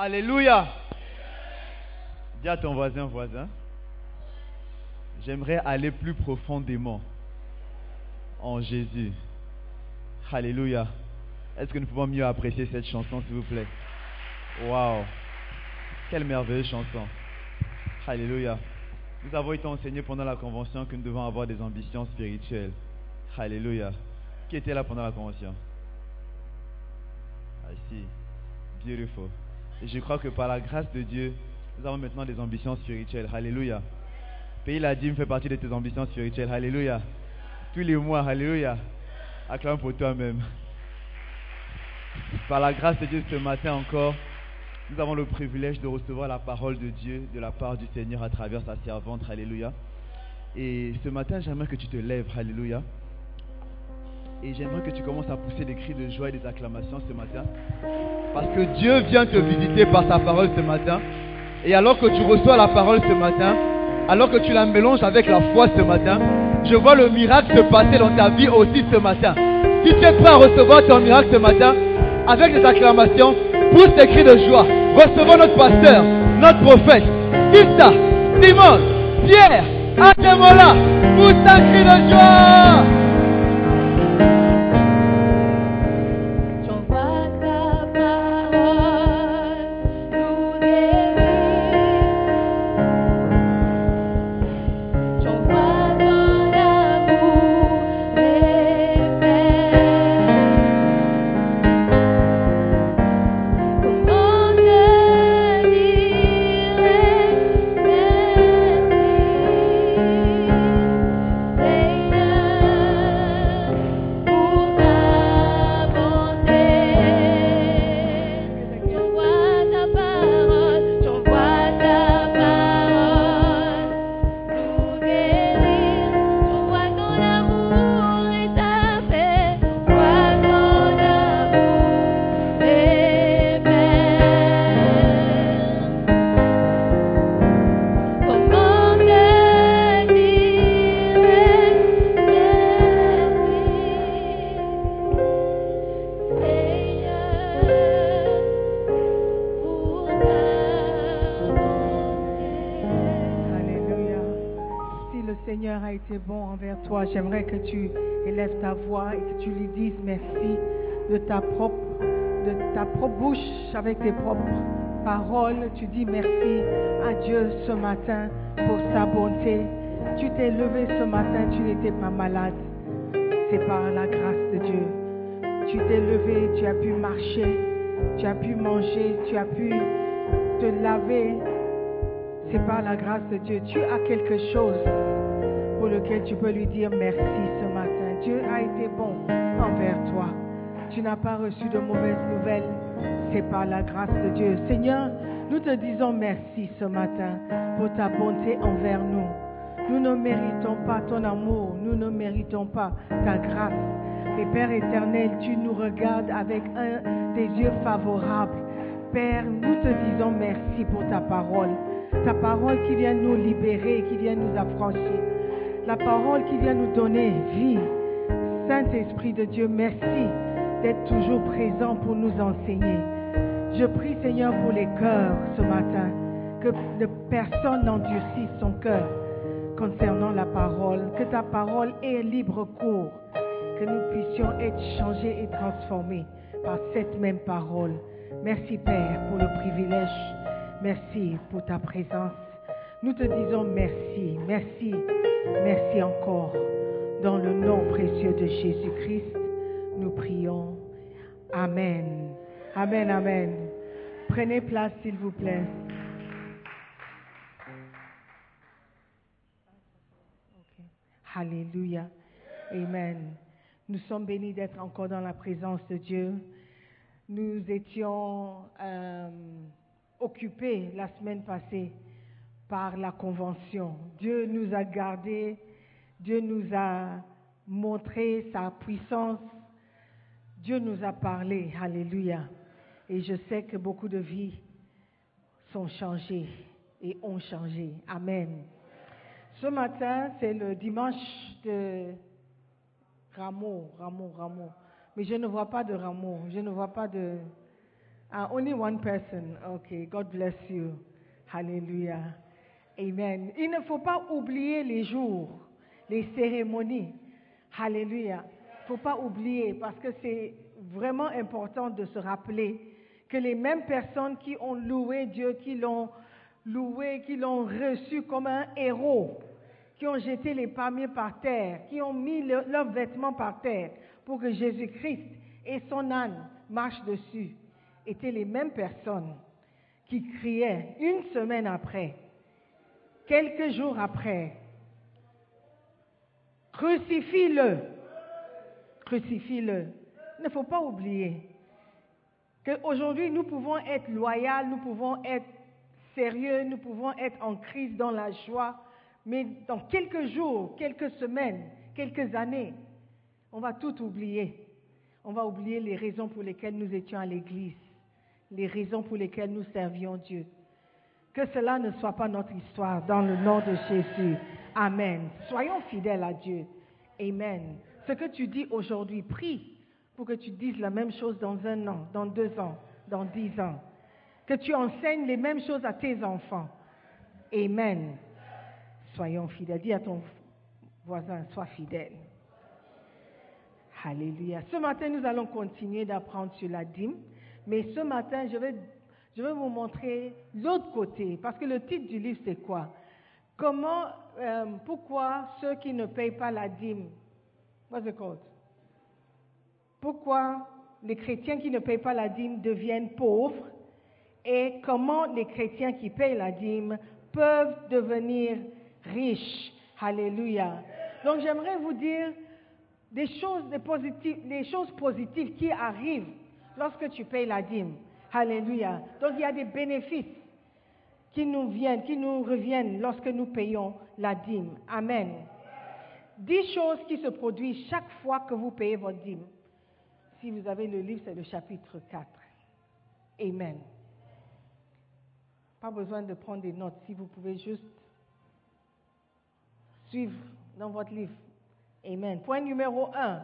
Alléluia. Dis à ton voisin, voisin, j'aimerais aller plus profondément en Jésus. Alléluia. Est-ce que nous pouvons mieux apprécier cette chanson, s'il vous plaît? Waouh. Quelle merveilleuse chanson. Alléluia. Nous avons été enseignés pendant la convention que nous devons avoir des ambitions spirituelles. Alléluia. Qui était là pendant la convention? I see. Beautiful. Je crois que par la grâce de Dieu, nous avons maintenant des ambitions spirituelles. Alléluia. Payer la dîme fait partie de tes ambitions spirituelles. Alléluia. Tous les mois, Alléluia. Acclame pour toi-même. Par la grâce de Dieu ce matin encore, nous avons le privilège de recevoir la parole de Dieu de la part du Seigneur à travers sa servante. Alléluia. Et ce matin, j'aimerais que tu te lèves. Alléluia. Et j'aimerais que tu commences à pousser des cris de joie et des acclamations ce matin. Parce que Dieu vient te visiter par sa parole ce matin. Et alors que tu reçois la parole ce matin, alors que tu la mélanges avec la foi ce matin, je vois le miracle se passer dans ta vie aussi ce matin. Si tu es prêt à recevoir ton miracle ce matin, avec des acclamations, pousse des cris de joie. Recevons notre pasteur, notre prophète, Issa, Simon, Pierre, Ademola, pousse un cri de joie. Avec tes propres paroles. Tu dis merci à Dieu ce matin pour sa bonté. Tu t'es levé ce matin, tu n'étais pas malade. C'est par la grâce de Dieu. Tu t'es levé, tu as pu marcher, tu as pu manger, tu as pu te laver, c'est par la grâce de Dieu. Tu as quelque chose pour lequel tu peux lui dire merci ce matin. Dieu a été bon envers toi. Tu n'as pas reçu de mauvaises nouvelles. C'est par la grâce de Dieu. Seigneur, nous te disons merci ce matin pour ta bonté envers nous. Nous ne méritons pas ton amour, nous ne méritons pas ta grâce. Et Père éternel, tu nous regardes avec un des yeux favorables. Père, nous te disons merci pour ta parole. Ta parole qui vient nous libérer, qui vient nous affranchir. La parole qui vient nous donner vie. Saint-Esprit de Dieu, merci d'être toujours présent pour nous enseigner. Je prie Seigneur pour les cœurs ce matin, que personne n'endurcisse son cœur concernant la parole, que ta parole ait libre cours, que nous puissions être changés et transformés par cette même parole. Merci Père pour le privilège, merci pour ta présence. Nous te disons merci, merci, merci encore. Dans le nom précieux de Jésus-Christ, nous prions. Amen. Amen, amen. Prenez place, s'il vous plaît. Alléluia. Amen. Nous sommes bénis d'être encore dans la présence de Dieu. Nous étions euh, occupés la semaine passée par la convention. Dieu nous a gardés, Dieu nous a montré sa puissance, Dieu nous a parlé. Alléluia. Et je sais que beaucoup de vies sont changées et ont changé. Amen. Ce matin, c'est le dimanche de Rameau, Rameau, Rameau. Mais je ne vois pas de Rameau. Je ne vois pas de. Ah, only one person. Okay. God bless you. Hallelujah. Amen. Il ne faut pas oublier les jours, les cérémonies. Hallelujah. Faut pas oublier parce que c'est vraiment important de se rappeler que les mêmes personnes qui ont loué Dieu, qui l'ont loué, qui l'ont reçu comme un héros, qui ont jeté les palmiers par terre, qui ont mis leurs vêtements par terre pour que Jésus-Christ et son âne marchent dessus, étaient les mêmes personnes qui criaient une semaine après, quelques jours après, crucifie-le, crucifie-le. Il ne faut pas oublier qu'aujourd'hui nous pouvons être loyaux, nous pouvons être sérieux, nous pouvons être en crise dans la joie, mais dans quelques jours, quelques semaines, quelques années, on va tout oublier. On va oublier les raisons pour lesquelles nous étions à l'église, les raisons pour lesquelles nous servions Dieu. Que cela ne soit pas notre histoire dans le nom de Jésus. Amen. Soyons fidèles à Dieu. Amen. Ce que tu dis aujourd'hui, prie pour que tu dises la même chose dans un an, dans deux ans, dans dix ans. Que tu enseignes les mêmes choses à tes enfants. Amen. Soyons fidèles. Dis à ton voisin, sois fidèle. Alléluia. Ce matin, nous allons continuer d'apprendre sur la dîme. Mais ce matin, je vais, je vais vous montrer l'autre côté. Parce que le titre du livre, c'est quoi? Comment, euh, pourquoi ceux qui ne payent pas la dîme, pourquoi les chrétiens qui ne payent pas la dîme deviennent pauvres et comment les chrétiens qui payent la dîme peuvent devenir riches? Alléluia. Donc j'aimerais vous dire des choses, positives, des choses positives qui arrivent lorsque tu payes la dîme. Alléluia. Donc il y a des bénéfices qui nous viennent, qui nous reviennent lorsque nous payons la dîme. Amen. Dix choses qui se produisent chaque fois que vous payez votre dîme. Si vous avez le livre, c'est le chapitre 4. Amen. Pas besoin de prendre des notes. Si vous pouvez juste suivre dans votre livre. Amen. Point numéro 1.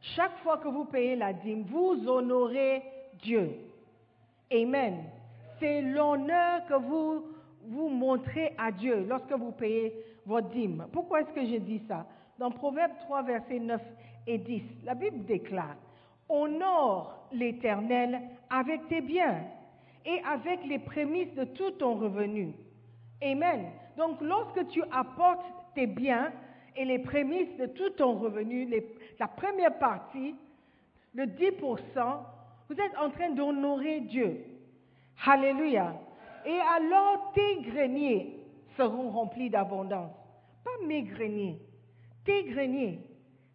Chaque fois que vous payez la dîme, vous honorez Dieu. Amen. C'est l'honneur que vous vous montrez à Dieu lorsque vous payez votre dîme. Pourquoi est-ce que je dis ça? Dans Proverbe 3, versets 9 et 10, la Bible déclare honore l'Éternel avec tes biens et avec les prémices de tout ton revenu. Amen. Donc lorsque tu apportes tes biens et les prémices de tout ton revenu, la première partie, le 10%, vous êtes en train d'honorer Dieu. Alléluia. Et alors tes greniers seront remplis d'abondance. Pas mes greniers, tes greniers.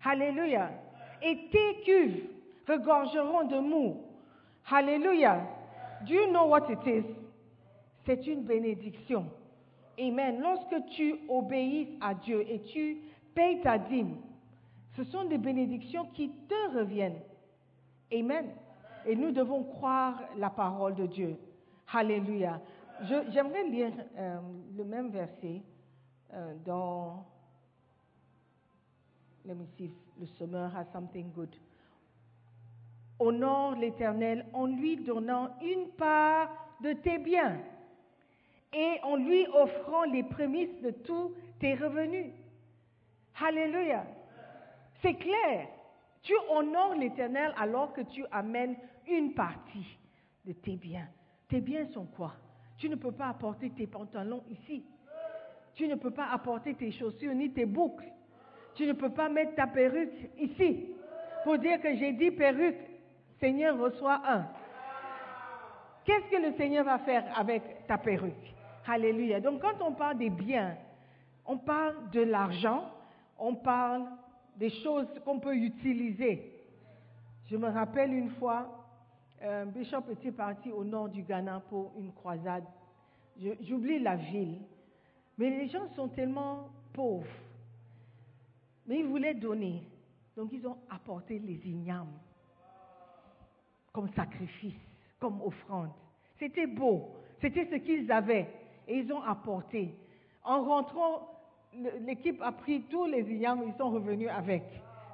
Alléluia. Et tes cuves regorgeront de mou. Hallelujah. Do you know what it is? C'est une bénédiction. Amen. Lorsque tu obéis à Dieu et tu payes ta dîme, ce sont des bénédictions qui te reviennent. Amen. Et nous devons croire la parole de Dieu. Hallelujah. Je- J'aimerais lire euh, le même verset euh, dans. Let me see if le semeur has something good. Honore l'Éternel en lui donnant une part de tes biens et en lui offrant les prémices de tous tes revenus. Alléluia. C'est clair. Tu honores l'Éternel alors que tu amènes une partie de tes biens. Tes biens sont quoi? Tu ne peux pas apporter tes pantalons ici. Tu ne peux pas apporter tes chaussures ni tes boucles. Tu ne peux pas mettre ta perruque ici pour dire que j'ai dit perruque. Seigneur, reçois un. Qu'est-ce que le Seigneur va faire avec ta perruque? Alléluia. Donc quand on parle des biens, on parle de l'argent, on parle des choses qu'on peut utiliser. Je me rappelle une fois, euh, Bishop était parti au nord du Ghana pour une croisade. J'oublie la ville. Mais les gens sont tellement pauvres. Mais ils voulaient donner. Donc ils ont apporté les ignames comme sacrifice, comme offrande. C'était beau. C'était ce qu'ils avaient. Et ils ont apporté. En rentrant, l'équipe a pris tous les ignames, ils sont revenus avec.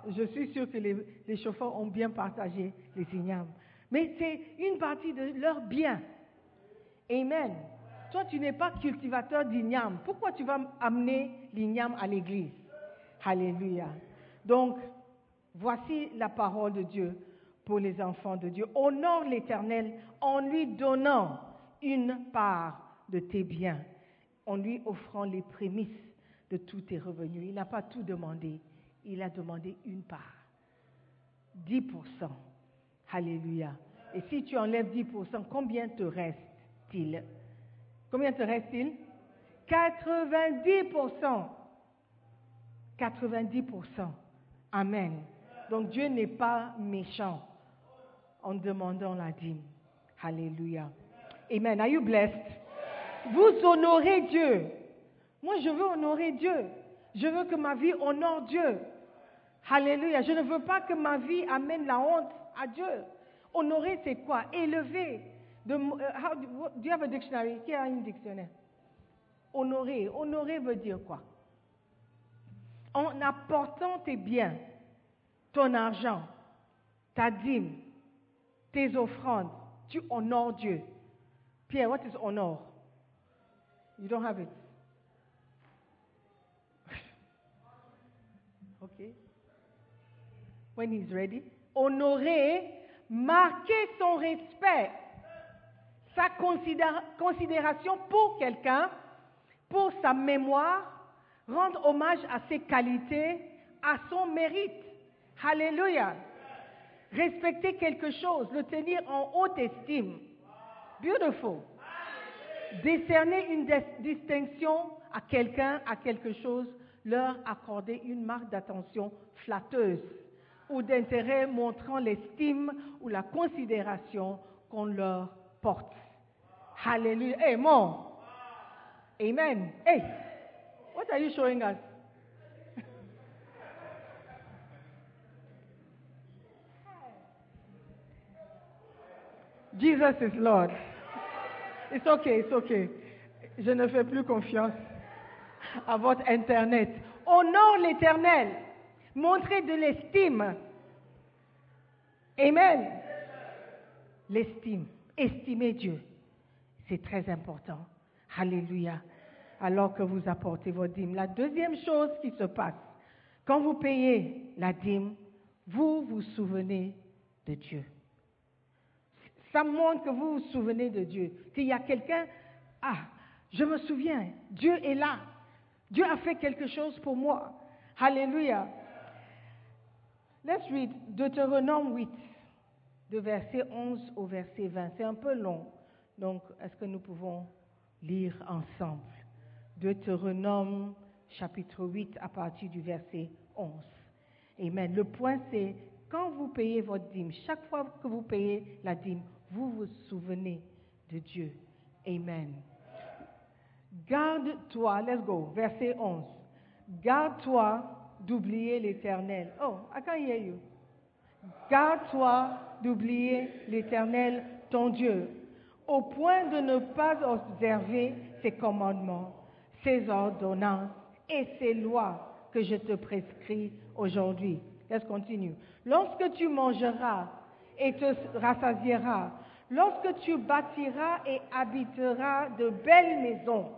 Je suis sûr que les, chauffeurs ont bien partagé les ignames. Mais c'est une partie de leur bien. Amen. Toi, tu n'es pas cultivateur d'igname. Pourquoi tu vas amener l'igname à l'église? Alléluia. Donc, voici la parole de Dieu pour les enfants de Dieu. Honore l'Éternel en lui donnant une part de tes biens, en lui offrant les prémices de tous tes revenus. Il n'a pas tout demandé, il a demandé une part. 10%. Alléluia. Et si tu enlèves 10%, combien te reste-t-il? Combien te reste-t-il? 90%. 90%. Amen. Donc Dieu n'est pas méchant en demandant la dîme. Alléluia. Amen. Are you blessed? Vous honorez Dieu. Moi, je veux honorer Dieu. Je veux que ma vie honore Dieu. Alléluia. Je ne veux pas que ma vie amène la honte à Dieu. Honorer, c'est quoi? Élever. De, uh, how, do you have a dictionary? Qui a un dictionnaire? Honorer. Honorer veut dire quoi? En apportant tes biens, ton argent, ta dîme, tes offrandes, tu honores Dieu. Pierre, what is honor? You don't have it. okay. When he's ready. Honorer, marquer son respect, sa considéra- considération pour quelqu'un, pour sa mémoire, rendre hommage à ses qualités, à son mérite. Alléluia. Respecter quelque chose, le tenir en haute estime. Beautiful. Décerner une dis- distinction à quelqu'un, à quelque chose, leur accorder une marque d'attention flatteuse ou d'intérêt montrant l'estime ou la considération qu'on leur porte. Alléluia. Amen. Hey, what are you showing us? Jesus is Lord. It's okay, it's okay. Je ne fais plus confiance à votre Internet. Honore l'Éternel. Montrez de l'estime. Amen. L'estime. Estimez Dieu. C'est très important. Alléluia. Alors que vous apportez vos dîmes. La deuxième chose qui se passe, quand vous payez la dîme, vous vous souvenez de Dieu. Ça montre que vous vous souvenez de Dieu. Qu'il y a quelqu'un, ah, je me souviens, Dieu est là. Dieu a fait quelque chose pour moi. Alléluia. Let's read Deutéronome 8, de verset 11 au verset 20. C'est un peu long, donc est-ce que nous pouvons lire ensemble? Deutéronome chapitre 8 à partir du verset 11. Amen. Le point c'est, quand vous payez votre dîme, chaque fois que vous payez la dîme, vous vous souvenez de Dieu. Amen. Garde-toi, let's go, verset 11. Garde-toi d'oublier l'éternel. Oh, I can't hear you. Garde-toi d'oublier l'éternel, ton Dieu, au point de ne pas observer ses commandements, ses ordonnances et ses lois que je te prescris aujourd'hui. Let's continue. Lorsque tu mangeras et te rassasieras, lorsque tu bâtiras et habiteras de belles maisons,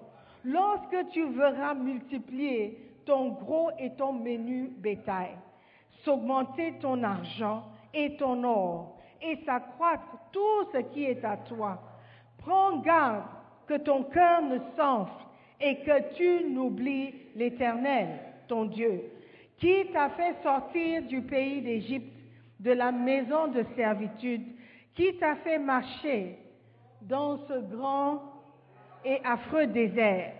lorsque tu verras multiplier ton gros et ton menu bétail, s'augmenter ton argent et ton or, et s'accroître tout ce qui est à toi. Prends garde que ton cœur ne s'enfle et que tu n'oublies l'Éternel, ton Dieu, qui t'a fait sortir du pays d'Égypte, de la maison de servitude, qui t'a fait marcher dans ce grand et affreux désert,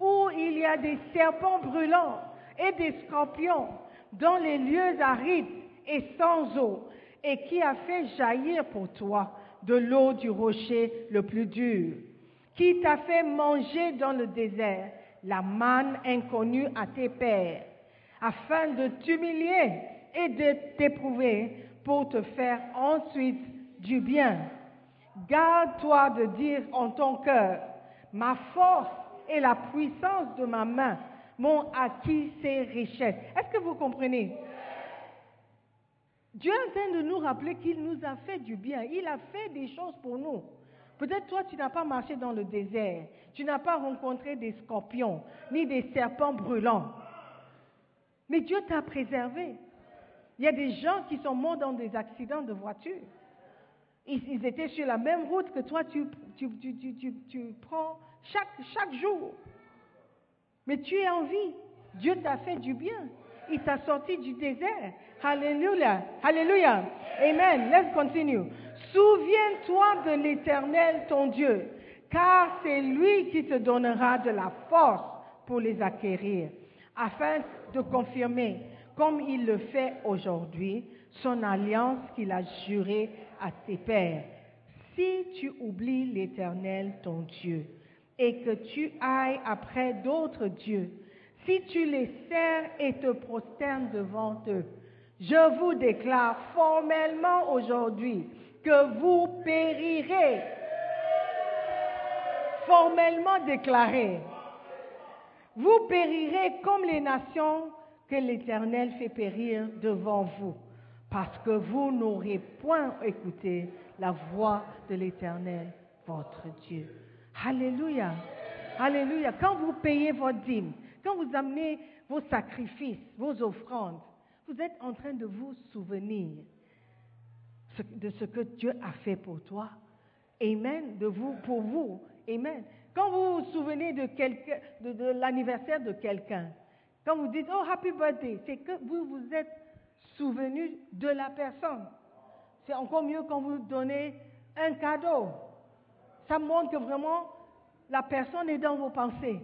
où il y a des serpents brûlants et des scorpions, dans les lieux arides et sans eau, et qui a fait jaillir pour toi de l'eau du rocher le plus dur, qui t'a fait manger dans le désert la manne inconnue à tes pères, afin de t'humilier et de t'éprouver pour te faire ensuite du bien. Garde-toi de dire en ton cœur, ma force et la puissance de ma main m'ont acquis ces richesses. Est-ce que vous comprenez? Dieu est en train de nous rappeler qu'il nous a fait du bien. Il a fait des choses pour nous. Peut-être toi, tu n'as pas marché dans le désert. Tu n'as pas rencontré des scorpions, ni des serpents brûlants. Mais Dieu t'a préservé. Il y a des gens qui sont morts dans des accidents de voiture. Ils, étaient sur la même route que toi, tu, prends chaque, chaque jour. Mais tu es en vie. Dieu t'a fait du bien. Il t'a sorti du désert. Alléluia. Alléluia. Amen. Let's continue. Souviens-toi de l'Éternel, ton Dieu, car c'est lui qui te donnera de la force pour les acquérir, afin de confirmer, comme il le fait aujourd'hui, son alliance qu'il a jurée à tes pères. Si tu oublies l'Éternel, ton Dieu, et que tu ailles après d'autres dieux, si tu les sers et te prosternes devant eux, je vous déclare formellement aujourd'hui que vous périrez. Formellement déclaré. Vous périrez comme les nations que l'Éternel fait périr devant vous, parce que vous n'aurez point écouté la voix de l'Éternel, votre Dieu. Alléluia. Alléluia. Quand vous payez votre dîme, quand vous amenez vos sacrifices, vos offrandes, vous êtes en train de vous souvenir de ce que Dieu a fait pour toi. Amen. De vous, pour vous. Amen. Quand vous vous souvenez de, de, de l'anniversaire de quelqu'un, quand vous dites Oh, happy birthday, c'est que vous vous êtes souvenu de la personne. C'est encore mieux quand vous donnez un cadeau. Ça montre que vraiment la personne est dans vos pensées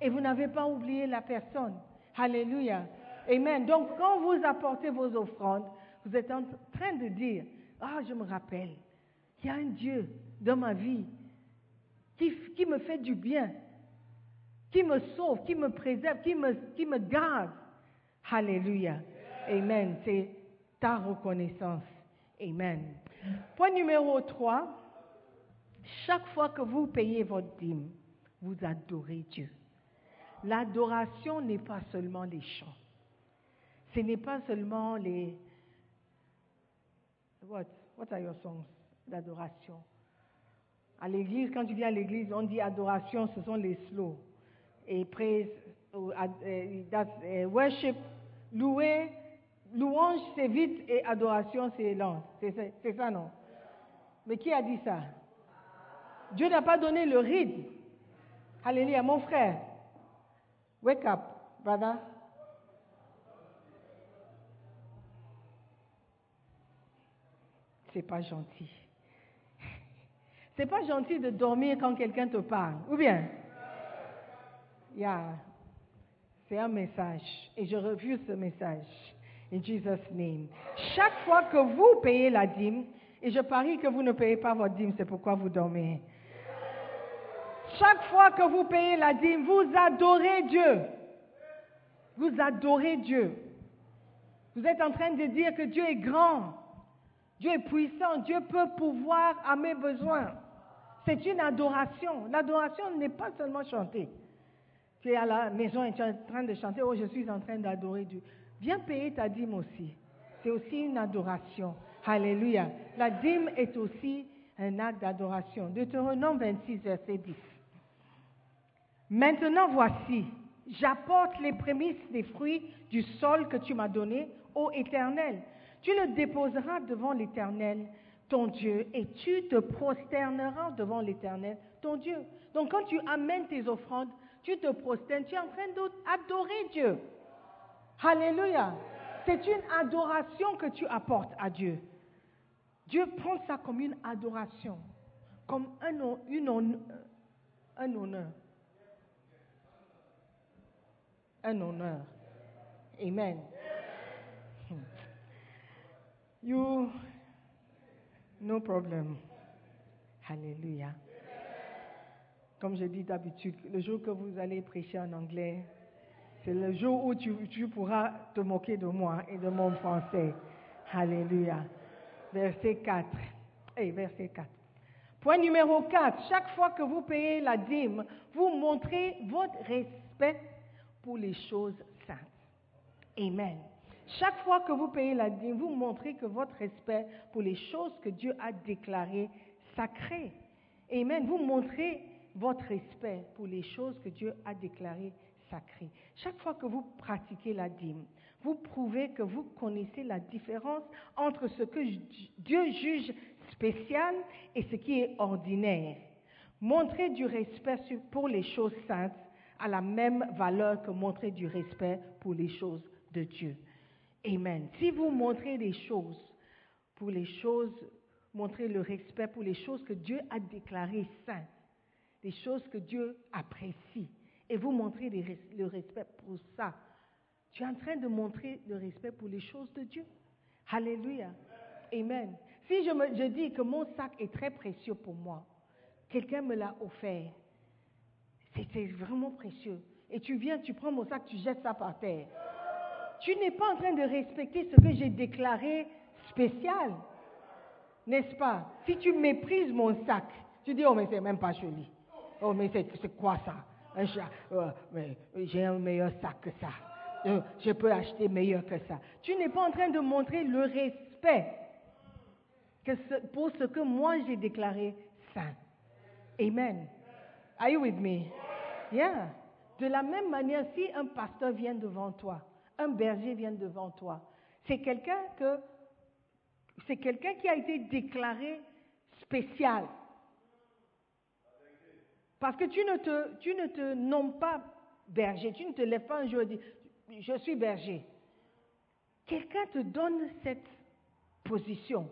et vous n'avez pas oublié la personne. Alléluia. Amen. Donc quand vous apportez vos offrandes, vous êtes en train de dire, ah, je me rappelle, il y a un Dieu dans ma vie qui, qui me fait du bien, qui me sauve, qui me préserve, qui me, qui me garde. Alléluia. Amen. C'est ta reconnaissance. Amen. Point numéro 3. Chaque fois que vous payez votre dîme, vous adorez Dieu. L'adoration n'est pas seulement les chants. Ce n'est pas seulement les. What? What are your songs d'adoration? À l'église, quand tu viens à l'église, on dit adoration, ce sont les slow. Et praise, worship, louer, louange c'est vite et adoration c'est lent. C'est ça, non? Mais qui a dit ça? Dieu n'a pas donné le rythme. Alléluia, mon frère. Wake up, brother. C'est pas gentil. C'est pas gentil de dormir quand quelqu'un te parle, ou bien? Yeah. C'est un message et je refuse ce message. In Jesus' name. Chaque fois que vous payez la dîme, Et je parie que vous ne payez pas votre dîme, c'est pourquoi vous dormez. Chaque fois que vous payez la dîme, vous adorez Dieu. Vous adorez Dieu. Vous êtes en train de dire que Dieu est grand, Dieu est puissant, Dieu peut pouvoir à mes besoins. C'est une adoration. L'adoration n'est pas seulement chanter. Tu es à la maison et tu es en train de chanter, oh je suis en train d'adorer Dieu. Viens payer ta dîme aussi. C'est aussi une adoration. Alléluia. La dîme est aussi un acte d'adoration. Deutéronome 26, verset 10. Maintenant voici, j'apporte les prémices des fruits du sol que tu m'as donné, ô Éternel. Tu le déposeras devant l'Éternel, ton Dieu, et tu te prosterneras devant l'Éternel, ton Dieu. Donc quand tu amènes tes offrandes, tu te prosternes, tu es en train d'adorer Dieu. Alléluia. C'est une adoration que tu apportes à Dieu. Dieu prend ça comme une adoration, comme un, une, un honneur. Un honneur. Amen. You, no problem. Alléluia. Comme je dis d'habitude, le jour que vous allez prêcher en anglais, c'est le jour où tu, tu, pourras te moquer de moi et de mon français. Alléluia. Verset 4. Hey, verset 4. Point numéro 4. Chaque fois que vous payez la dîme, vous montrez votre respect pour les choses saintes. Amen. Chaque fois que vous payez la dîme, vous montrez que votre respect pour les choses que Dieu a déclarées sacrées. Amen. Vous montrez votre respect pour les choses que Dieu a déclarées sacrées. Chaque fois que vous pratiquez la dîme, vous prouvez que vous connaissez la différence entre ce que Dieu juge spécial et ce qui est ordinaire. Montrer du respect pour les choses saintes a la même valeur que montrer du respect pour les choses de Dieu. Amen. Si vous montrez des choses pour les choses, montrez le respect pour les choses que Dieu a déclarées saintes, des choses que Dieu apprécie, et vous montrez le respect pour ça, tu es en train de montrer le respect pour les choses de Dieu. Alléluia. Amen. Si je, je dis que mon sac est très précieux pour moi, quelqu'un me l'a offert, c'était vraiment précieux. Et tu viens, tu prends mon sac, tu jettes ça par terre. Tu n'es pas en train de respecter ce que j'ai déclaré spécial. N'est-ce pas? Si tu méprises mon sac, tu dis, oh mais c'est même pas joli. Oh mais c'est quoi ça? Euh, J'ai un meilleur sac que ça. Euh, je peux acheter meilleur que ça. Tu n'es pas en train de montrer le respect pour ce que moi j'ai déclaré saint. Amen. Are you with me? Yeah. De la même manière, si un pasteur vient devant toi, un berger vient devant toi, c'est quelqu'un que c'est quelqu'un qui a été déclaré spécial. Parce que tu ne te, tu ne te nommes pas berger, tu ne te lèves pas un jour et dis je suis berger. Quelqu'un te donne cette position.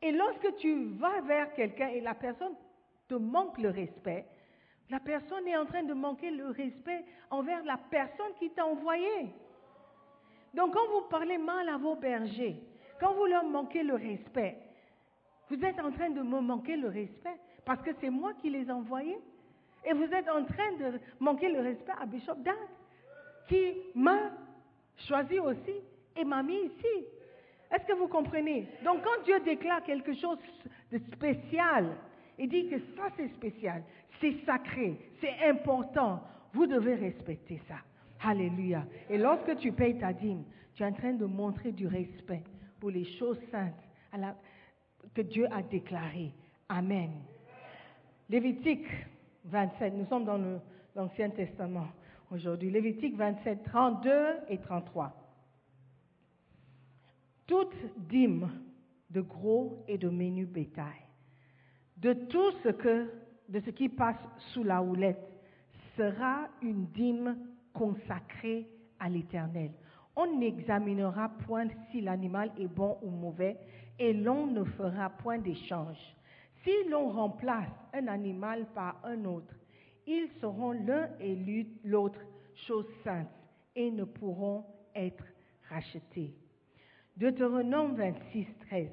Et lorsque tu vas vers quelqu'un et la personne te manque le respect, la personne est en train de manquer le respect envers la personne qui t'a envoyé. Donc quand vous parlez mal à vos bergers, quand vous leur manquez le respect, vous êtes en train de me manquer le respect parce que c'est moi qui les ai envoyés. Et vous êtes en train de manquer le respect à Bishop Dag qui m'a choisi aussi et m'a mis ici. Est-ce que vous comprenez? Donc quand Dieu déclare quelque chose de spécial, il dit que ça c'est spécial, c'est sacré, c'est important, vous devez respecter ça. Alléluia. Et lorsque tu payes ta dîme, tu es en train de montrer du respect pour les choses saintes que Dieu a déclarées. Amen. Lévitique 27, nous sommes dans l'Ancien Testament aujourd'hui. Lévitique 27, 32 et 33. Toute dîme de gros et de menu bétail, de tout ce que, de ce qui passe sous la houlette, sera une dîme consacrée à l'Éternel. On n'examinera point si l'animal est bon ou mauvais, et l'on ne fera point d'échange. Si l'on remplace un animal par un autre, ils seront l'un et l'autre choses saintes et ne pourront être rachetés. Deutéronome 26, 13.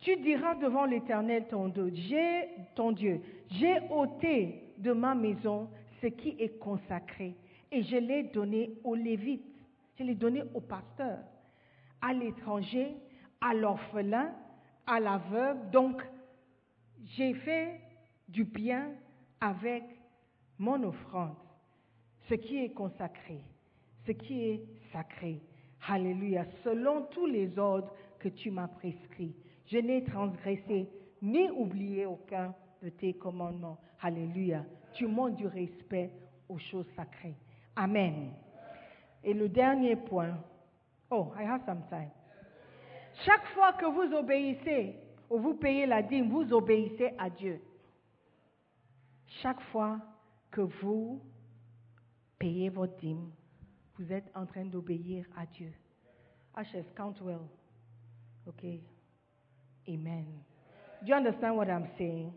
Tu diras devant l'Éternel ton Dieu, ton Dieu, j'ai ôté de ma maison ce qui est consacré et je l'ai donné aux Lévites, je l'ai donné aux pasteurs, à l'étranger, à l'orphelin, à la veuve. Donc, j'ai fait du bien avec mon offrande, ce qui est consacré, ce qui est sacré. Alléluia, selon tous les ordres que tu m'as prescrits. Je n'ai transgressé ni oublié aucun de tes commandements. Alléluia. Tu montres du respect aux choses sacrées. Amen. Et le dernier point. Oh, I have some time. Chaque fois que vous obéissez ou vous payez la dîme, vous obéissez à Dieu. Chaque fois que vous payez votre dîme, vous êtes en train d'obéir à Dieu. Ashes, count well. Okay. Amen. Do you understand what I'm saying?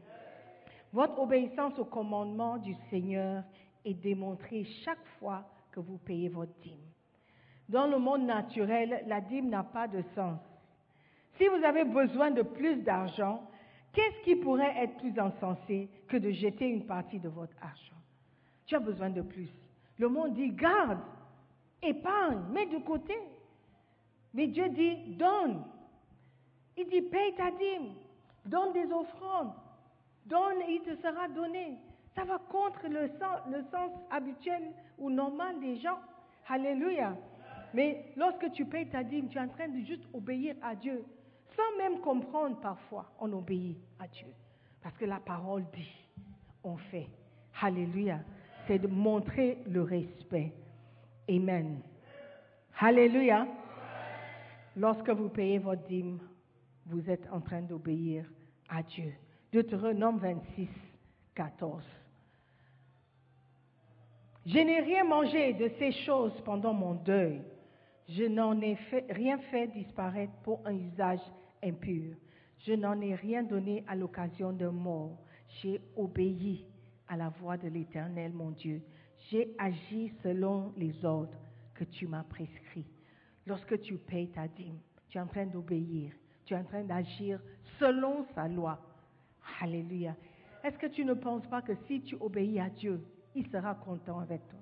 Votre obéissance au commandement du Seigneur est démontrée chaque fois que vous payez votre dîme. Dans le monde naturel, la dîme n'a pas de sens. Si vous avez besoin de plus d'argent, qu'est-ce qui pourrait être plus insensé que de jeter une partie de votre argent? Tu as besoin de plus. Le monde dit garde, épargne, mets de côté. Mais Dieu dit donne. Il dit paye ta dîme, donne des offrandes, donne il te sera donné. Ça va contre le sens, le sens habituel ou normal des gens. Alléluia. Mais lorsque tu payes ta dîme, tu es en train de juste obéir à Dieu. Sans même comprendre parfois, on obéit à Dieu. Parce que la parole dit, on fait. Alléluia. C'est de montrer le respect. Amen. Alléluia. Lorsque vous payez votre dîme, vous êtes en train d'obéir à Dieu. Deutéronome 26, 14. Je n'ai rien mangé de ces choses pendant mon deuil. Je n'en ai rien fait disparaître pour un usage impur. Je n'en ai rien donné à l'occasion de mort. J'ai obéi à la voix de l'Éternel, mon Dieu. J'ai agi selon les ordres que tu m'as prescrits. Lorsque tu payes ta dîme, tu es en train d'obéir. Tu es en train d'agir selon sa loi. Alléluia. Est-ce que tu ne penses pas que si tu obéis à Dieu, il sera content avec toi?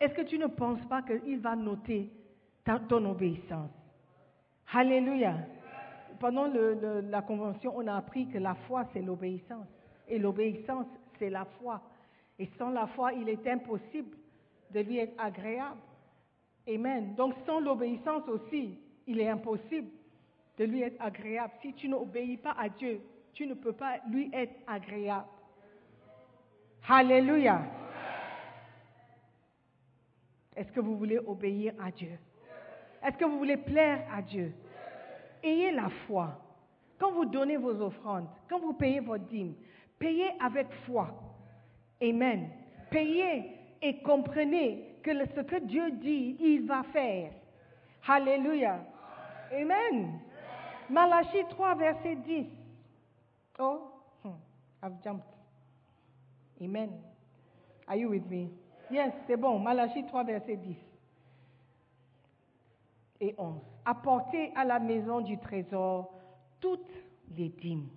Est-ce que tu ne penses pas qu'il va noter ton obéissance? Alléluia. Pendant la convention, on a appris que la foi, c'est l'obéissance. Et l'obéissance, c'est la foi. Et sans la foi, il est impossible de lui être agréable. Amen. Donc sans l'obéissance aussi, il est impossible de lui être agréable. Si tu n'obéis pas à Dieu, tu ne peux pas lui être agréable. Alléluia. Est-ce que vous voulez obéir à Dieu? Est-ce que vous voulez plaire à Dieu? Ayez la foi. Quand vous donnez vos offrandes, quand vous payez votre dîme, payez avec foi. Amen. Payez et comprenez que ce que Dieu dit, il va faire. Alléluia. Amen. Malachie 3, verset 10. Oh, hmm, I've jumped. Amen. Are you with me? Yes, c'est bon. Malachie 3, verset 10 et 11. Apportez à la maison du trésor toutes les dîmes.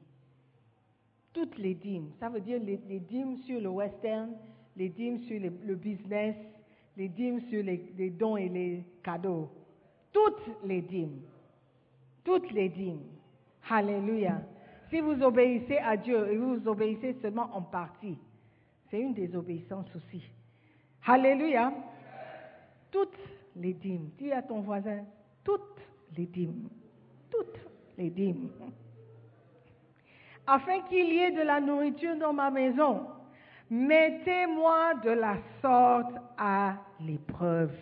Toutes les dîmes. Ça veut dire les, dîmes sur le western, les dîmes sur le business, les dîmes sur les dons et les cadeaux. Toutes les dîmes. Toutes les dîmes. Alléluia. Si vous obéissez à Dieu et vous obéissez seulement en partie, c'est une désobéissance aussi. Alléluia. Toutes les dîmes. Dis à ton voisin, toutes les dîmes. Toutes les dîmes. Afin qu'il y ait de la nourriture dans ma maison, mettez-moi de la sorte à l'épreuve,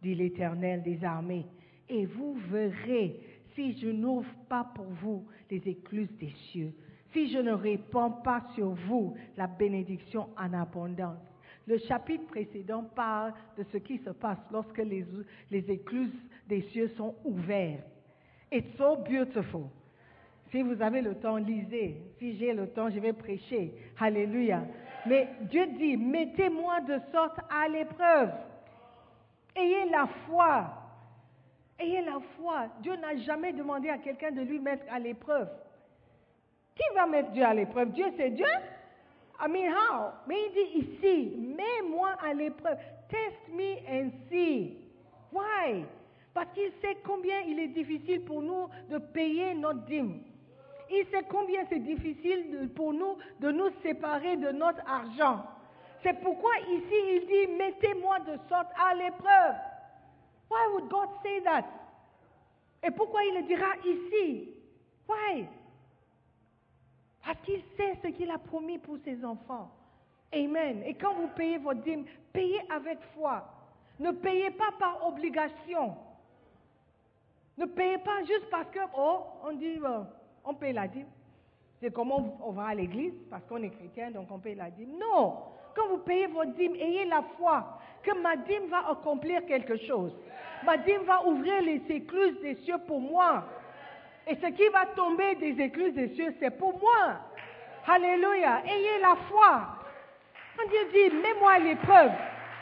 dit l'Éternel des armées, et vous verrez si je n'ouvre pas pour vous les écluses des cieux, si je ne répands pas sur vous la bénédiction en abondance. Le chapitre précédent parle de ce qui se passe lorsque les, écluses des cieux sont ouvertes. It's so beautiful. Si vous avez le temps, lisez. Si j'ai le temps, je vais prêcher. Alléluia. Mais Dieu dit, mettez-moi de sorte à l'épreuve. Ayez la foi Ayez la foi. Dieu n'a jamais demandé à quelqu'un de lui mettre à l'épreuve. Qui va mettre Dieu à l'épreuve? Dieu, c'est Dieu? I mean, how? Mais il dit ici, mets-moi à l'épreuve. Test me and see. Why? Parce qu'il sait combien il est difficile pour nous de payer notre dîme. Il sait combien c'est difficile pour nous de nous séparer de notre argent. C'est pourquoi ici il dit, mettez-moi de sorte à l'épreuve. Why would God say that? Et pourquoi il le dira ici? Why? Parce qu'il sait ce qu'il a promis pour ses enfants. Amen. Et quand vous payez votre dîme, payez avec foi. Ne payez pas par obligation. Ne payez pas juste parce que, oh, on dit, euh, on paye la dîme. C'est comme on, va à l'église parce qu'on est chrétien, donc on paye la dîme. Non. Quand vous payez votre dîme, ayez la foi que ma dîme va accomplir quelque chose. Ma dîme va ouvrir les écluses des cieux pour moi. Et ce qui va tomber des écluses des cieux, c'est pour moi. Alléluia. Ayez la foi. Quand Dieu dit, mets-moi à l'épreuve,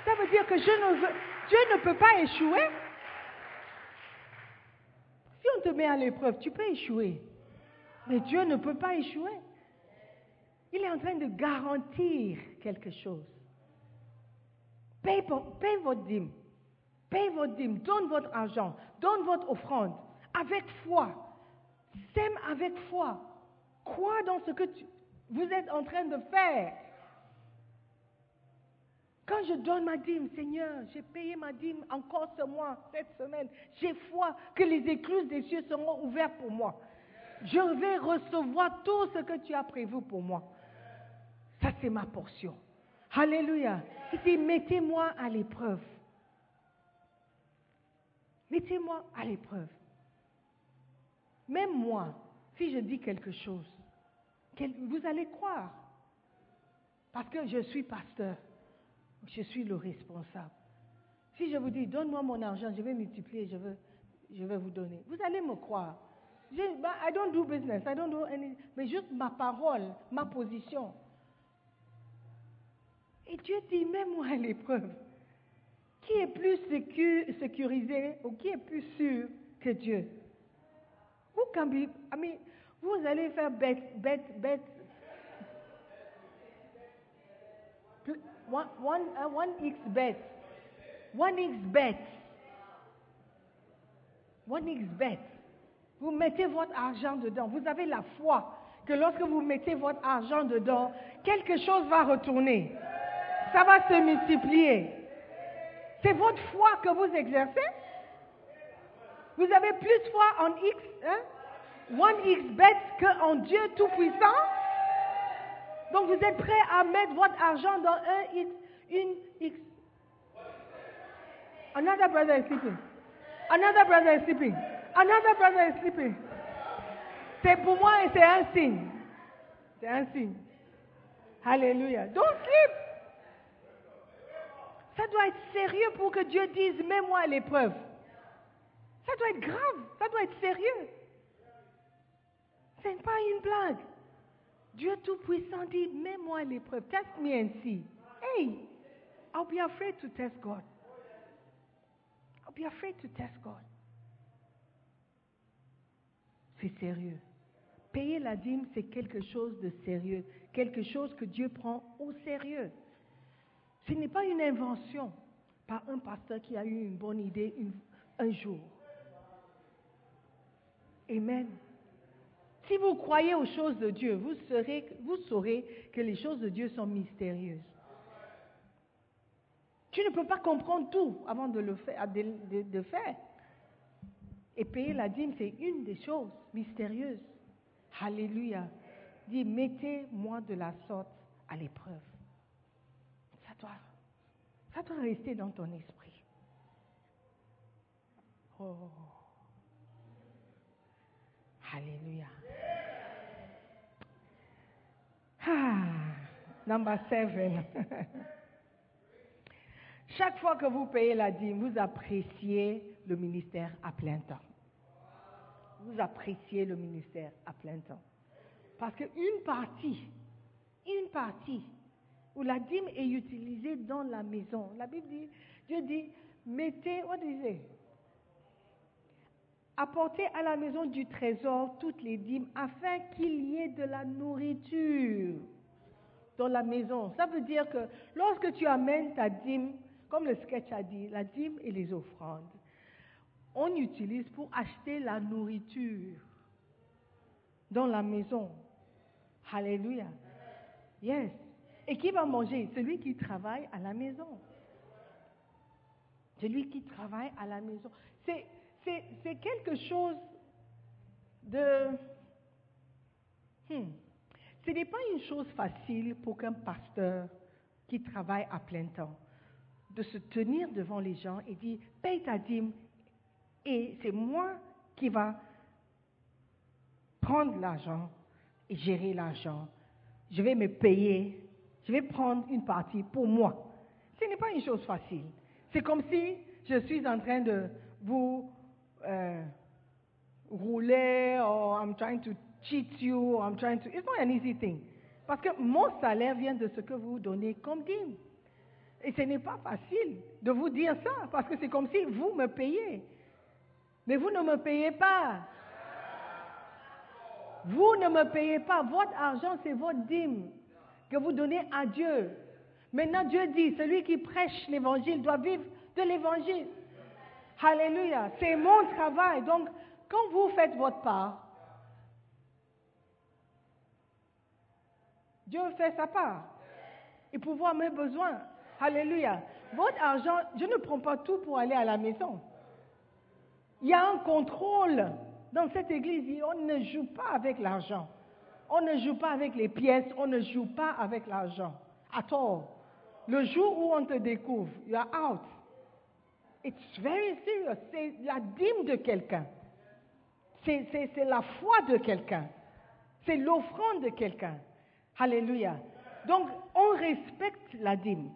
ça veut dire que Dieu ne peut pas échouer. Si on te met à l'épreuve, tu peux échouer. Mais Dieu ne peut pas échouer. Il est en train de garantir quelque chose. Paye, votre dîme. Paye votre dîme. Donne votre argent. Donne votre offrande. Avec foi. Sème avec foi. Crois dans ce que vous êtes en train de faire. Quand je donne ma dîme, Seigneur, j'ai payé ma dîme encore ce mois, cette semaine, j'ai foi que les écluses des cieux seront ouvertes pour moi. Je vais recevoir tout ce que tu as prévu pour moi. C'est ma portion. Alléluia. Il dit, mettez-moi à l'épreuve. Mettez-moi à l'épreuve. Même moi, si je dis quelque chose, vous allez croire. Parce que je suis pasteur. Je suis le responsable. Si je vous dis, donne-moi mon argent, je vais multiplier, je vais, je vais vous donner. Vous allez me croire. Je, bah, I don't do business, I don't do any, mais juste ma parole, ma position. Et Dieu dit, mets-moi à l'épreuve. Qui est plus sécurisé ou qui est plus sûr que Dieu? Mean, vous allez faire bête, bête, bête. One, one, uh, one X bet. One X bet. One X bet. Vous mettez votre argent dedans. Vous avez la foi que lorsque vous mettez votre argent dedans, quelque chose va retourner. Ça va se multiplier. C'est votre foi que vous exercez? Vous avez plus foi en X, hein? One X bet qu'en Dieu Tout-Puissant? Donc vous êtes prêt à mettre votre argent dans un X, une X? Another brother is sleeping. Another brother is sleeping. Another brother is sleeping. C'est pour moi et c'est un signe. C'est un signe. Alléluia. Don't sleep. Ça doit être sérieux pour que Dieu dise, mets-moi à l'épreuve. Ça doit être grave, ça doit être sérieux. Ce n'est pas une blague. Dieu Tout-Puissant dit, mets-moi à l'épreuve, test me and see. Hey, I'll be afraid to test God. I'll be afraid to test God. C'est sérieux. Payer la dîme, c'est quelque chose de sérieux, quelque chose que Dieu prend au sérieux. Ce n'est pas une invention par un pasteur qui a eu une bonne idée un jour. Amen. Si vous croyez aux choses de Dieu, vous, saurez que les choses de Dieu sont mystérieuses. Tu ne peux pas comprendre tout avant de le faire. Faire. Et payer la dîme, c'est une des choses mystérieuses. Alléluia. Dis, mettez-moi de la sorte à l'épreuve. Ça doit, rester dans ton esprit. Oh. Alléluia. Ah, number seven. Chaque fois que vous payez la dîme, vous appréciez le ministère à plein temps. Vous appréciez le ministère à plein temps. Parce qu'une partie, une partie où la dîme est utilisée dans la maison, la Bible dit, Dieu dit, mettez, what is it? apportez à la maison du trésor toutes les dîmes afin qu'il y ait de la nourriture dans la maison. Ça veut dire que lorsque tu amènes ta dîme, comme le sketch a dit, la dîme et les offrandes, on utilise pour acheter la nourriture dans la maison. Alléluia. Yes. Et qui va manger? Celui qui travaille à la maison. Celui qui travaille à la maison. C'est, quelque chose de... Hmm. Ce n'est pas une chose facile pour qu'un pasteur qui travaille à plein temps de se tenir devant les gens et dire, paye ta dîme et c'est moi qui va prendre l'argent et gérer l'argent. Je vais me payer, je vais prendre une partie pour moi. Ce n'est pas une chose facile. C'est comme si je suis en train de vous euh, rouler, or I'm trying to cheat you, or I'm trying to. It's not an easy thing. Parce que mon salaire vient de ce que vous donnez comme dîme. Et ce n'est pas facile de vous dire ça, parce que c'est comme si vous me payez. Mais vous ne me payez pas. Vous ne me payez pas. Votre argent, c'est votre dîme que vous donnez à Dieu. Maintenant, Dieu dit, celui qui prêche l'évangile doit vivre de l'évangile. Alléluia. C'est mon travail. Donc, quand vous faites votre part, Dieu fait sa part. Et pour voir mes besoins. Alléluia. Votre argent, je ne prends pas tout pour aller à la maison. Il y a un contrôle dans cette église. On ne joue pas avec l'argent. On ne joue pas avec les pièces. On ne joue pas avec l'argent. À tort. Le jour où on te découvre, you are out. It's very serious. C'est la dîme de quelqu'un. C'est la foi de quelqu'un. C'est l'offrande de quelqu'un. Alléluia. Donc, on respecte la dîme.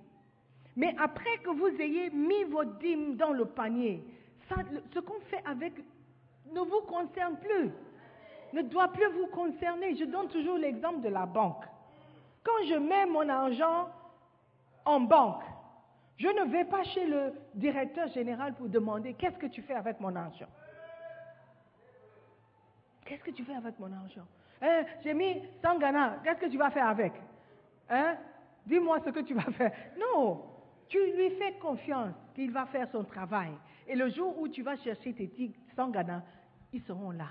Mais après que vous ayez mis votre dîme dans le panier, ce qu'on fait avec ne vous concerne plus, ne doit plus vous concerner. Je donne toujours l'exemple de la banque. Quand je mets mon argent en banque, je ne vais pas chez le directeur général pour demander qu'est-ce que tu fais avec mon argent? Qu'est-ce que tu fais avec mon argent? Hein, J'ai mis 100 Ghana, qu'est-ce que tu vas faire avec? Hein? Dis-moi ce que tu vas faire. Non, tu lui fais confiance qu'il va faire son travail. Et le jour où tu vas chercher tes sans Ghana, ils seront là.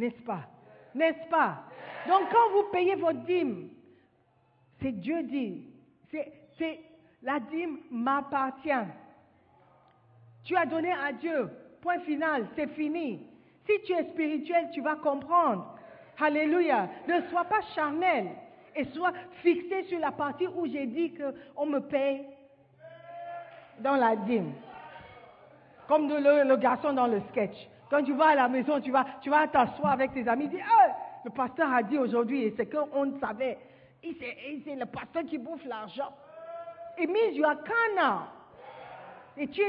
N'est-ce pas? N'est-ce pas? Donc quand vous payez votre dîme, c'est Dieu dit, c'est la dîme m'appartient. Tu as donné à Dieu. Point final, c'est fini. Si tu es spirituel, tu vas comprendre. Alléluia. Ne sois pas charnel et sois fixé sur la partie où j'ai dit qu'on me paye dans la dîme. Comme le, garçon dans le sketch. Quand tu vas à la maison, tu vas, tu vas t'asseoir avec tes amis, dis, le pasteur a dit aujourd'hui, et c'est qu'on savait, c'est le pasteur qui bouffe l'argent. It means you are. Et tu,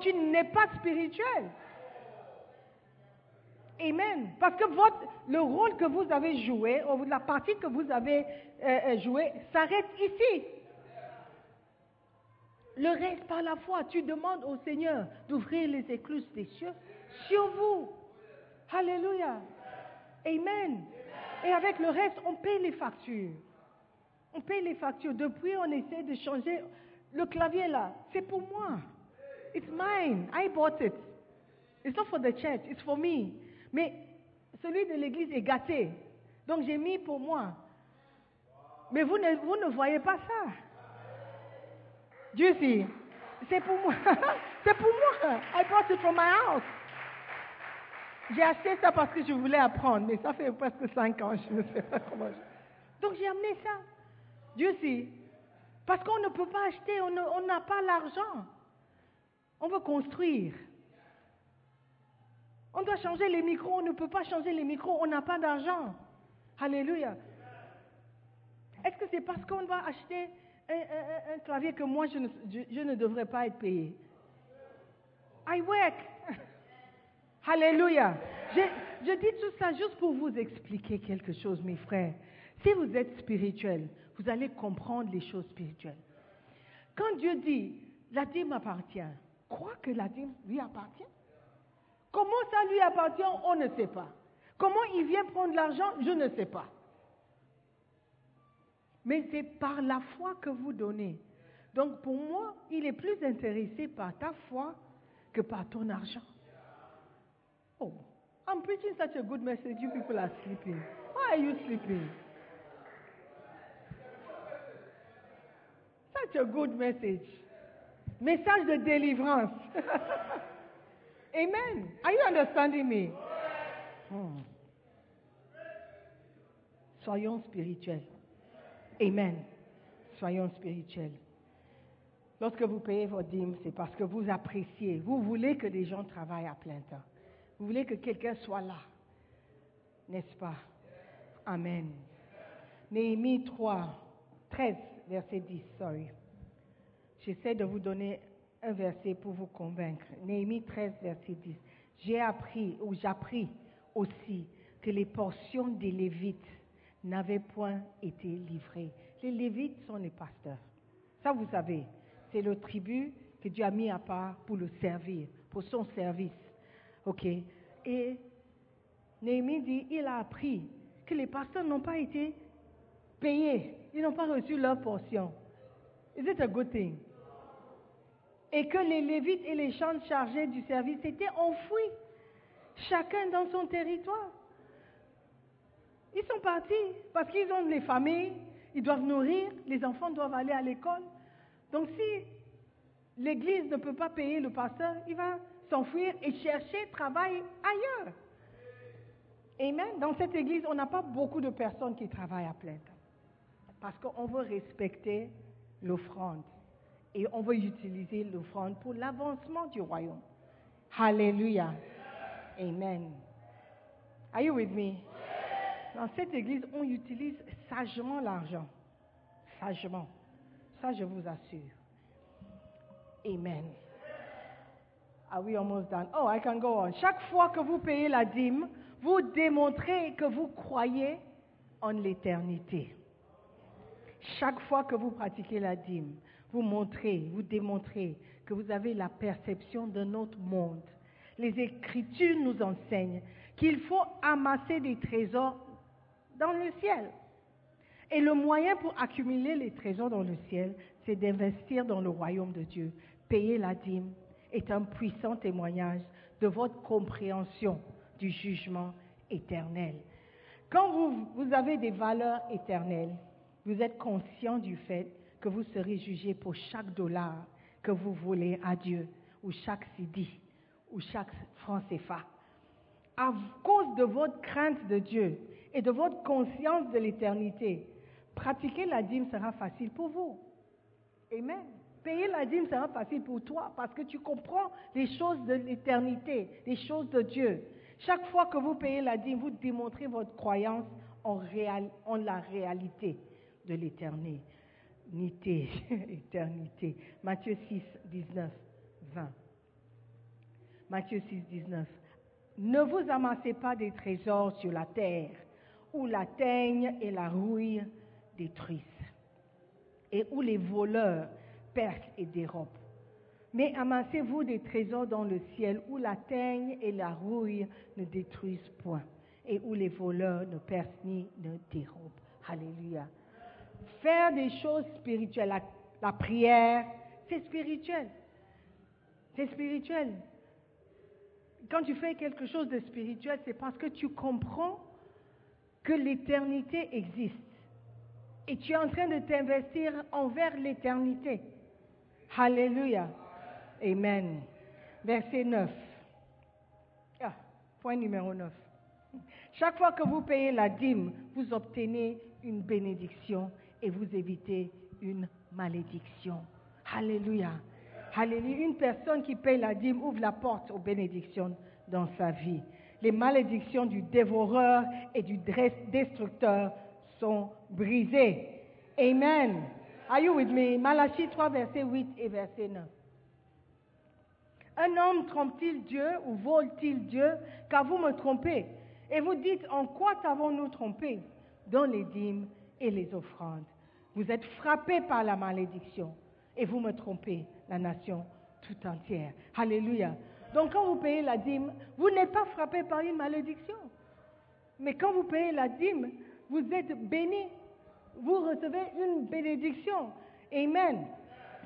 tu n'es pas spirituel. Amen. Parce que le rôle que vous avez joué, ou la partie que vous avez euh, euh jouée, s'arrête ici. Le reste par la foi, tu demandes au Seigneur d'ouvrir les écluses des cieux sur vous. Alléluia. Amen. Et avec le reste, on paye les factures. On paye les factures. Depuis, on essaie de changer le clavier là. C'est pour moi. It's mine. I bought it. It's not for the church. It's for me. Mais celui de l'église est gâté. Donc j'ai mis pour moi. Mais vous ne, vous ne voyez pas ça. Dieu sait. C'est pour moi. c'est pour moi. I bought it from my house. J'ai acheté ça parce que je voulais apprendre, mais ça fait presque cinq ans, je ne sais pas comment. Donc j'ai amené ça. Dieu sait. Parce qu'on ne peut pas acheter, on n'a pas l'argent. On veut construire. On doit changer les micros, on ne peut pas changer les micros, on n'a pas d'argent. Alléluia. Est-ce que c'est parce qu'on va acheter un, clavier que moi, je ne, devrais pas être payé? I work. Alléluia. Je, dis tout ça juste pour vous expliquer quelque chose, mes frères. Si vous êtes spirituel, vous allez comprendre les choses spirituelles. Quand Dieu dit, la dîme m'appartient, crois que la dîme lui appartient? Comment ça lui appartient, on ne sait pas. Comment il vient prendre l'argent, je ne sais pas. Mais c'est par la foi que vous donnez. Donc pour moi, il est plus intéressé par ta foi que par ton argent. Oh, I'm preaching such a good message. You people are sleeping. Why are you sleeping? Such a good message. Message de délivrance. Amen. Are you understanding me? Hmm. Soyons spirituels. Amen. Soyons spirituels. Lorsque vous payez vos dîmes, c'est parce que vous appréciez, vous voulez que les gens travaillent à plein temps. Vous voulez que quelqu'un soit là. N'est-ce pas? Amen. Néhémie 3, 13, verset 10, sorry. J'essaie de vous donner un verset pour vous convaincre. Néhémie 13, verset 10. J'ai appris, ou j'appris aussi, que les portions des Lévites n'avaient point été livrées. Les Lévites sont les pasteurs. Ça, vous savez, c'est le tribut que Dieu a mis à part pour le servir, pour son service. OK Et Néhémie dit, il a appris que les pasteurs n'ont pas été payés. Ils n'ont pas reçu leur portion. Is it a good thing? Et que les Lévites et les chants chargés du service étaient enfouis, chacun dans son territoire. Ils sont partis parce qu'ils ont les familles, ils doivent nourrir, les enfants doivent aller à l'école. Donc si l'Église ne peut pas payer le pasteur, il va s'enfuir et chercher travail ailleurs. Amen. Dans cette Église, on n'a pas beaucoup de personnes qui travaillent à plein temps. Parce qu'on veut respecter l'offrande. Et on veut utiliser l'offrande pour l'avancement du royaume. Hallelujah. Amen. Are you with me? Dans cette église, on utilise sagement l'argent. Sagement. Ça, je vous assure. Amen. Are we almost done? Oh, I can go on. Chaque fois que vous payez la dîme, vous démontrez que vous croyez en l'éternité. Chaque fois que vous pratiquez la dîme, vous montrez, vous démontrez que vous avez la perception d'un autre monde. Les Écritures nous enseignent qu'il faut amasser des trésors dans le ciel. Et le moyen pour accumuler les trésors dans le ciel, c'est d'investir dans le royaume de Dieu. Payer la dîme est un puissant témoignage de votre compréhension du jugement éternel. Quand vous, avez des valeurs éternelles, vous êtes conscient du fait que vous serez jugé pour chaque dollar que vous voulez à Dieu, ou chaque CD, ou chaque franc CFA. À cause de votre crainte de Dieu et de votre conscience de l'éternité, pratiquer la dîme sera facile pour vous. Amen. Payer la dîme sera facile pour toi parce que tu comprends les choses de l'éternité, les choses de Dieu. Chaque fois que vous payez la dîme, vous démontrez votre croyance en, la réalité de l'éternité. éternité. Matthieu 6, 19, 20. Matthieu 6, 19. Ne vous amassez pas des trésors sur la terre, où la teigne et la rouille détruisent, et où les voleurs percent et dérobent. Mais amassez-vous des trésors dans le ciel, où la teigne et la rouille ne détruisent point, et où les voleurs ne percent ni ne dérobent. Alléluia. Faire des choses spirituelles, la prière, c'est spirituel. C'est spirituel. Quand tu fais quelque chose de spirituel, c'est parce que tu comprends que l'éternité existe. Et tu es en train de t'investir envers l'éternité. Alléluia. Amen. Verset 9. Ah, point numéro 9. Chaque fois que vous payez la dîme, vous obtenez une bénédiction et vous évitez une malédiction. Alléluia. Alléluia. Une personne qui paye la dîme ouvre la porte aux bénédictions dans sa vie. Les malédictions du dévoreur et du destructeur sont brisées. Amen. Are you with me? Malachie 3, verset 8 et verset 9. Un homme trompe-t-il Dieu ou vole-t-il Dieu? Car vous me trompez Et vous dites, en quoi t'avons-nous trompé? Dans les dîmes et les offrandes. Vous êtes frappés par la malédiction et vous me trompez, la nation tout entière. Alléluia. Donc quand vous payez la dîme, vous n'êtes pas frappé par une malédiction. Mais quand vous payez la dîme, vous êtes béni. Vous recevez une bénédiction. Amen.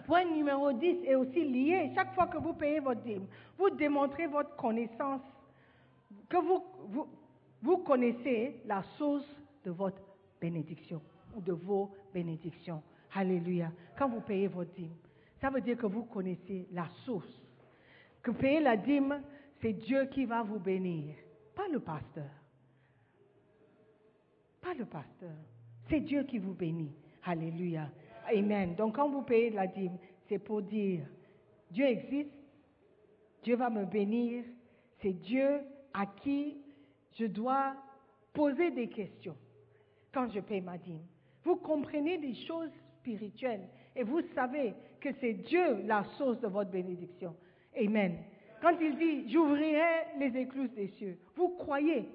Point numéro 10 est aussi lié. Chaque fois que vous payez votre dîme, vous démontrez votre connaissance, que vous, vous, vous connaissez la source de votre bénédiction ou de vos bénédictions. Alléluia. Quand vous payez votre dîme, ça veut dire que vous connaissez la source. Que payer la dîme, c'est Dieu qui va vous bénir, pas le pasteur. Pas le pasteur. C'est Dieu qui vous bénit. Alléluia. Amen. Donc quand vous payez la dîme, c'est pour dire, Dieu existe, Dieu va me bénir, c'est Dieu à qui je dois poser des questions quand je paye ma dîme. Vous comprenez des choses spirituelles et vous savez que c'est Dieu la source de votre bénédiction. Amen. Quand il dit, j'ouvrirai les écluses des cieux, vous croyez.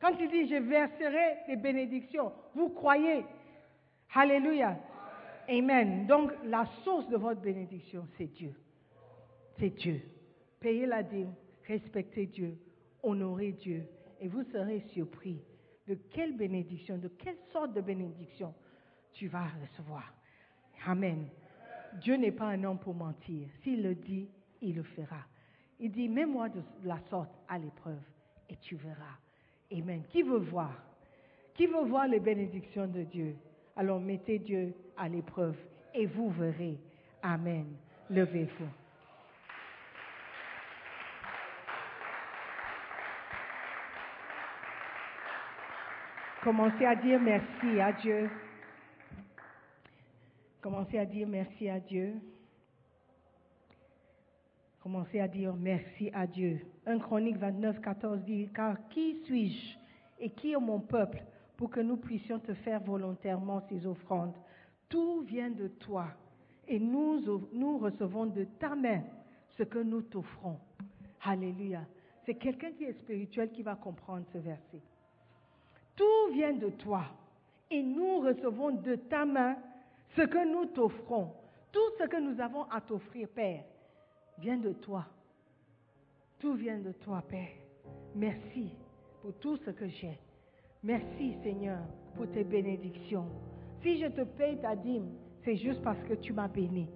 Quand il dit, je verserai des bénédictions, vous croyez. Alléluia. Amen. Donc, la source de votre bénédiction, c'est Dieu. C'est Dieu. Payez la dîme, respectez Dieu, honorez Dieu, et vous serez surpris de quelle bénédiction, de quelle sorte de bénédiction tu vas recevoir. Amen. Dieu n'est pas un homme pour mentir. S'il le dit, il le fera. Il dit, mets-moi de la sorte à l'épreuve et tu verras. Amen. Qui veut voir? Qui veut voir les bénédictions de Dieu? Alors mettez Dieu à l'épreuve et vous verrez. Amen. Levez-vous. Commencez à dire merci à Dieu. Commencez à dire merci à Dieu. Commencez à dire merci à Dieu. 1 Chronique 29, 14 dit, car qui suis-je et qui est mon peuple pour que nous puissions te faire volontairement ces offrandes? Tout vient de toi et nous, nous recevons de ta main ce que nous t'offrons. Alléluia. C'est quelqu'un qui est spirituel qui va comprendre ce verset. Tout vient de toi et nous recevons de ta main ce que nous t'offrons. Tout ce que nous avons à t'offrir, Père, vient de toi. Tout vient de toi, Père. Merci pour tout ce que j'ai. Merci, Seigneur, pour tes bénédictions. Si je te paye ta dîme, c'est juste parce que tu m'as béni.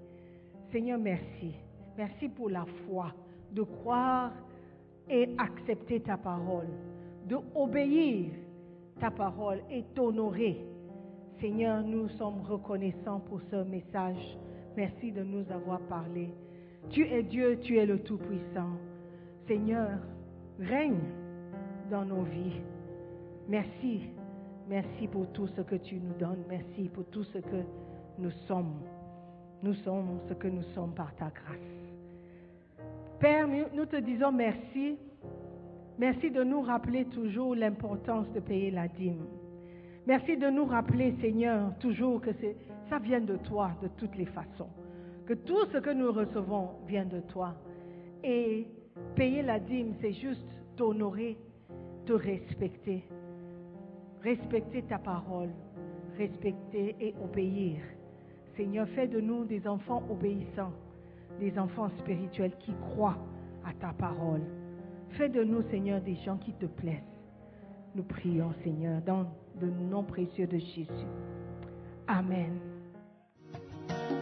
Seigneur, merci. Merci pour la foi, de croire et accepter ta parole, de obéir ta parole et t'honorer. Seigneur, nous sommes reconnaissants pour ce message. Merci de nous avoir parlé. Tu es Dieu, tu es le Tout-Puissant. Seigneur, règne dans nos vies. Merci. Merci pour tout ce que tu nous donnes. Merci pour tout ce que nous sommes. Nous sommes ce que nous sommes par ta grâce. Père, nous te disons merci Merci de nous rappeler toujours l'importance de payer la dîme. Merci de nous rappeler, Seigneur, toujours que ça vient de toi de toutes les façons. Que tout ce que nous recevons vient de toi. Et payer la dîme, c'est juste t'honorer, te respecter. Respecter ta parole, respecter et obéir. Seigneur, fais de nous des enfants obéissants, des enfants spirituels qui croient à ta parole. Fais de nous, Seigneur, des gens qui te plaisent. Nous prions, Seigneur, dans le nom précieux de Jésus. Amen.